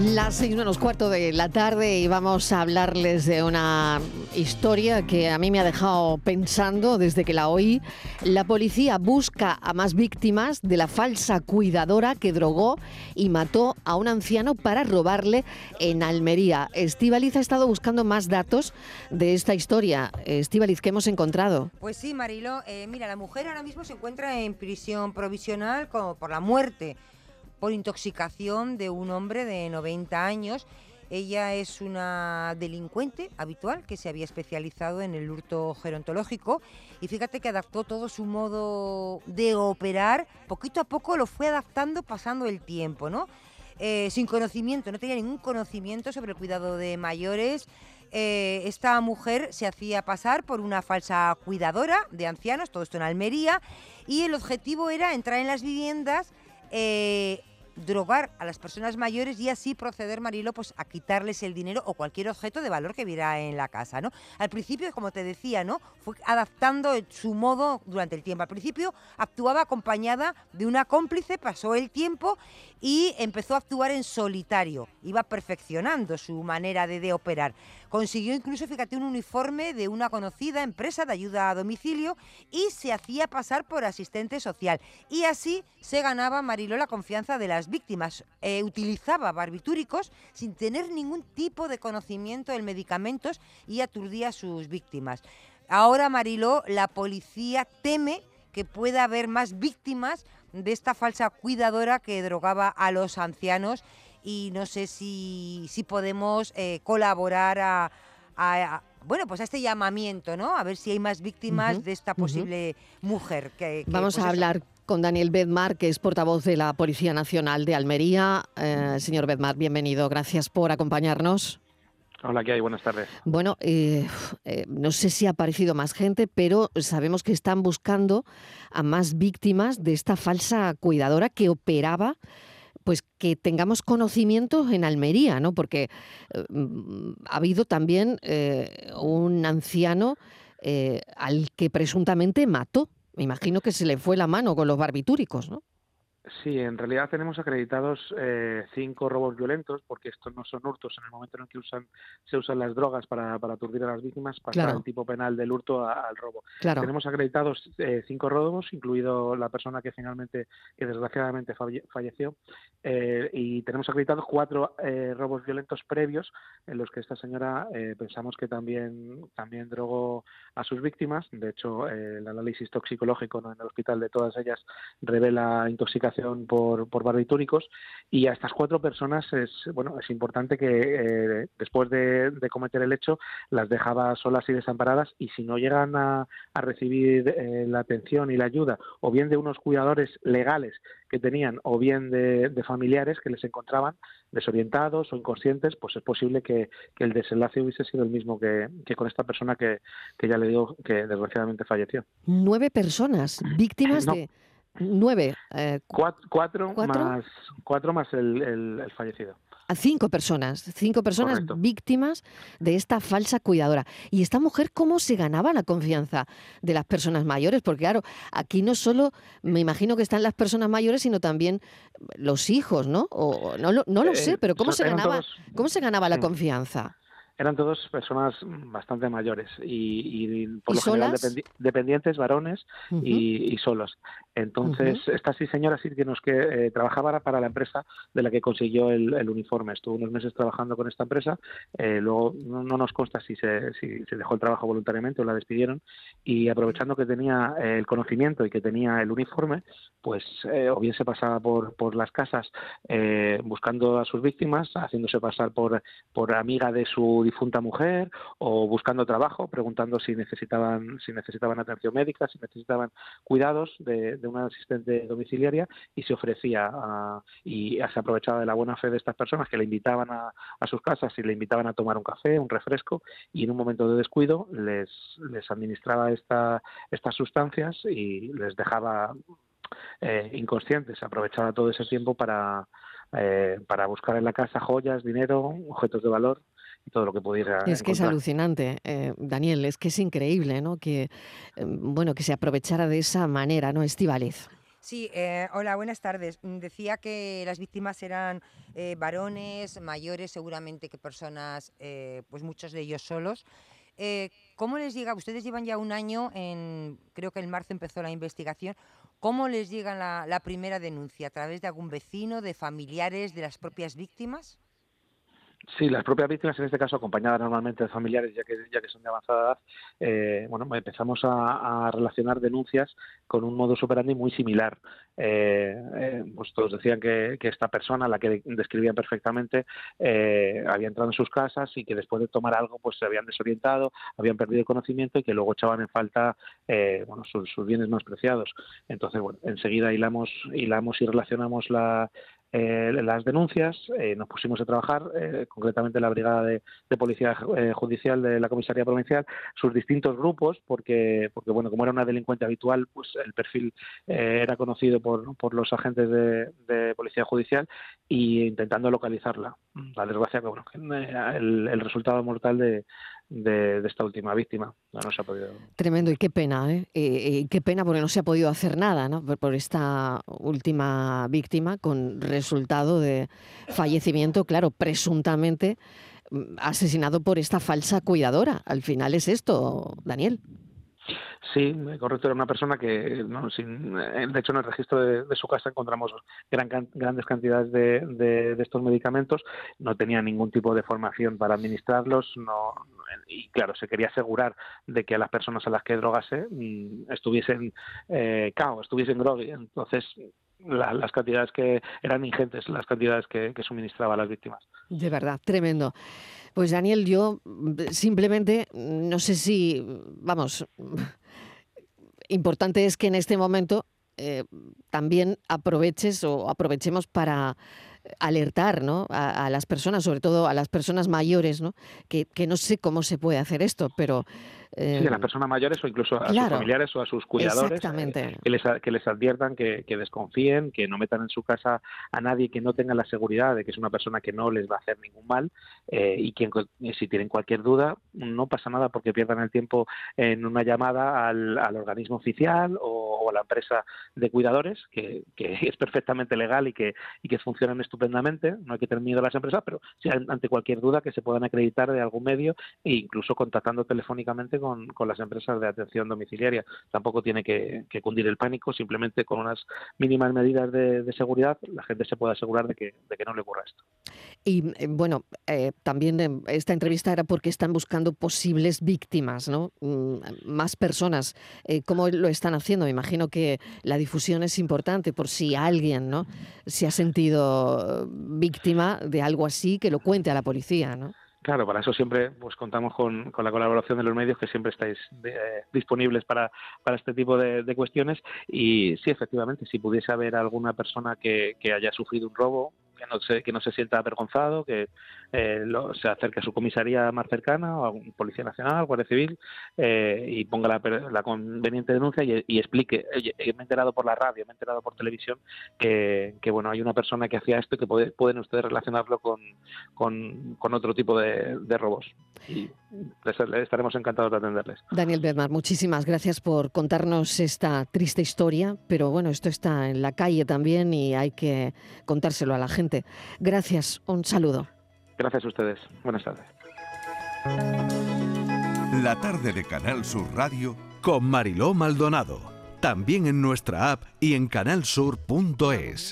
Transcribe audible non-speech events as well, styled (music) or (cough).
Las seis menos cuarto de la tarde y vamos a hablarles de una historia que a mí me ha dejado pensando desde que la oí. La policía busca a más víctimas de la falsa cuidadora que drogó y mató a un anciano para robarle en Almería. Estivaliz ha estado buscando más datos de esta historia. Estivaliz, ¿qué hemos encontrado? Pues sí, Marilo. Eh, mira, la mujer ahora mismo se encuentra en prisión provisional por la muerte por intoxicación de un hombre de 90 años. Ella es una delincuente habitual que se había especializado en el hurto gerontológico y fíjate que adaptó todo su modo de operar, poquito a poco lo fue adaptando pasando el tiempo, ¿no? Eh, sin conocimiento, no tenía ningún conocimiento sobre el cuidado de mayores. Eh, esta mujer se hacía pasar por una falsa cuidadora de ancianos, todo esto en Almería, y el objetivo era entrar en las viviendas, eh, drogar a las personas mayores y así proceder, Marilo, pues a quitarles el dinero o cualquier objeto de valor que viera en la casa, ¿no? Al principio, como te decía, ¿no? Fue adaptando su modo durante el tiempo. Al principio actuaba acompañada de una cómplice, pasó el tiempo y empezó a actuar en solitario. Iba perfeccionando su manera de, de operar. Consiguió incluso, fíjate, un uniforme de una conocida empresa de ayuda a domicilio y se hacía pasar por asistente social. Y así se ganaba Marilo la confianza de las víctimas. Eh, utilizaba barbitúricos sin tener ningún tipo de conocimiento de medicamentos y aturdía a sus víctimas. Ahora, Mariló, la policía teme que pueda haber más víctimas de esta falsa cuidadora que drogaba a los ancianos y no sé si, si podemos eh, colaborar a, bueno, pues a este llamamiento, ¿no? A ver si hay más víctimas de esta posible mujer. Que, Vamos pues a hablar con Daniel Bedmar, que es portavoz de la Policía Nacional de Almería. Eh, señor Bedmar, bienvenido. Gracias por acompañarnos. Hola, ¿qué hay? Buenas tardes. Bueno, eh, no sé si ha aparecido más gente, pero sabemos que están buscando a más víctimas de esta falsa cuidadora que operaba pues que tengamos conocimiento en Almería, ¿no? Porque eh, mm, ha habido también eh, un anciano eh, al que presuntamente mató. Me imagino que se le fue la mano con los barbitúricos, ¿no? Sí, en realidad tenemos acreditados eh, cinco robos violentos, porque estos no son hurtos. En el momento en el que usan, se usan las drogas para, para aturdir a las víctimas, pasa el tipo penal del hurto al robo. Tenemos acreditados eh, cinco robos, incluido la persona que finalmente, que desgraciadamente falleció, eh, y tenemos acreditados cuatro robos violentos previos en los que esta señora pensamos que también, también drogó a sus víctimas. De hecho, el análisis toxicológico en el hospital de todas ellas revela intoxicación por, por barbitúricos y a estas cuatro personas es bueno es importante que eh, después de, cometer el hecho las dejaba solas y desamparadas y si no llegan a, recibir eh, la atención y la ayuda o bien de unos cuidadores legales que tenían o bien de, familiares que les encontraban desorientados o inconscientes, pues es posible que, el desenlace hubiese sido el mismo que, con esta persona que, ya le digo que desgraciadamente falleció. Nueve personas víctimas de Nueve. Eh, cuatro, más, cuatro más el, fallecido. A cinco personas, cinco personas víctimas de esta falsa cuidadora. ¿Y esta mujer cómo se ganaba la confianza de las personas mayores? Porque claro, aquí no solo me imagino que están las personas mayores, sino también los hijos, ¿no? O, no, lo, no lo eh, sé, pero ¿cómo se ganaba, ¿cómo se ganaba la confianza? Eran todos personas bastante mayores y, por lo general dependientes, varones y, solos. Entonces, esta sí señora sí que nos que eh, trabajaba para la empresa de la que consiguió el, uniforme. Estuvo unos meses trabajando con esta empresa, eh, luego no, nos consta si se, si se dejó el trabajo voluntariamente o la despidieron y aprovechando que tenía eh, el conocimiento y que tenía el uniforme, pues o bien se pasaba por, por las casas buscando a sus víctimas, haciéndose pasar por, por amiga de su difunta mujer o buscando trabajo, preguntando si necesitaban, si necesitaban atención médica, si necesitaban cuidados de, una asistente domiciliaria y se ofrecía y se aprovechaba de la buena fe de estas personas que le invitaban a, sus casas y le invitaban a tomar un café, un refresco y en un momento de descuido les, les administraba esta, estas sustancias y les dejaba eh, inconscientes, aprovechaba todo ese tiempo para, eh, para buscar en la casa joyas, dinero, objetos de valor y todo lo que pudiera. Es que es alucinante, eh, Daniel, es que es increíble, ¿no? Que, bueno, que se aprovechara de esa manera, ¿no, Estivaliz? Sí, eh, hola, buenas tardes. Mm, decía que las víctimas eran eh, varones, mayores, seguramente que personas, eh, pues muchos de ellos solos. ¿Cómo les llega? Ustedes llevan ya un año, en, creo que en marzo empezó la investigación. ¿Cómo les llega la primera denuncia? ¿A través de algún vecino, de familiares, de las propias víctimas? Sí, las propias víctimas, en este caso acompañadas normalmente de familiares, ya que, ya que son de avanzada edad, eh, bueno, empezamos a, relacionar denuncias con un modo operandi muy similar. Eh, eh, pues todos decían que, esta persona, la que describían perfectamente, había entrado en sus casas y que después de tomar algo, pues se habían desorientado, habían perdido el conocimiento y que luego echaban en falta, bueno, sus, sus, bienes más preciados. Entonces, bueno, enseguida hilamos, hilamos y relacionamos la, eh, las denuncias, eh, nos pusimos a trabajar, eh, concretamente la Brigada de, Policía Judicial de la Comisaría Provincial, sus distintos grupos, porque, porque bueno, como era una delincuente habitual, pues el perfil era conocido por, por los agentes de, Policía Judicial y intentando localizarla. La desgracia, bueno, el, el resultado mortal de, de, esta última víctima. No, se ha podido. Tremendo y qué pena, ¿eh? Qué pena porque no se ha podido hacer nada ¿no? por, esta última víctima con resultado de fallecimiento, claro, presuntamente mm, asesinado por esta falsa cuidadora. Al final es esto, Daniel. Sí, correcto, era una persona que, no, sin, eh, de hecho, en el registro de, su casa encontramos gran, grandes cantidades de, de, estos medicamentos, no tenía ningún tipo de formación para administrarlos, no, y claro, se quería asegurar de que a las personas a las que drogase mm, estuviesen eh, cao, estuviesen drogui, entonces las cantidades que eran ingentes, las cantidades que, que suministraba a las víctimas. De verdad, tremendo. Pues Daniel, yo simplemente no sé si, vamos, importante es que en este momento eh, también aproveches o aprovechemos para alertar ¿no? a, las personas, sobre todo a las personas mayores, ¿no? Que, que no sé cómo se puede hacer esto, pero sí, a las em, personas mayores o incluso a sus familiares o a sus cuidadores, eh, que, les, que les adviertan, que, desconfíen, que no metan en su casa a nadie que no tenga la seguridad de que es una persona que no les va a hacer ningún mal eh, y que si tienen cualquier duda no pasa nada porque pierdan el tiempo en una llamada al, organismo oficial o, a la empresa de cuidadores, que, (laughs) es perfectamente legal y que, y que funcionan estupendamente, no hay que tener miedo a las empresas, pero si ante cualquier duda que se puedan acreditar de algún medio e incluso contactando telefónicamente con, las empresas de atención domiciliaria. Tampoco tiene que, cundir el pánico, simplemente con unas mínimas medidas de, seguridad la gente se puede asegurar que, de que no le ocurra esto. Y eh, bueno, eh, también eh, esta entrevista era porque están buscando posibles víctimas, ¿no? Mm, más personas. ¿Cómo lo están haciendo? Me imagino que la difusión es importante por si alguien, ¿no? Se ha sentido víctima de algo así, que lo cuente a la policía, ¿no? Claro, para eso siempre pues contamos con, con la colaboración de los medios que siempre estáis eh, disponibles para, para este tipo de, cuestiones y sí, efectivamente, si pudiese haber alguna persona que, que haya sufrido un robo, que no se, que no se sienta avergonzado, que eh, se acerque a su comisaría más cercana, o a un Policía Nacional, Guardia Civil, eh, y ponga la, conveniente denuncia y, explique. me he enterado por la radio, me he enterado por televisión que, bueno, hay una persona que hacía esto y que pueden ustedes relacionarlo con, otro tipo de, robos. Y estaremos encantados de atenderles. Daniel Bernard, muchísimas gracias por contarnos esta triste historia, pero bueno, esto está en la calle también y hay que contárselo a la gente Gracias, un saludo. Gracias a ustedes. Buenas tardes. La tarde de Canal Sur Radio con Mariló Maldonado. También en nuestra app y en canalsur.es.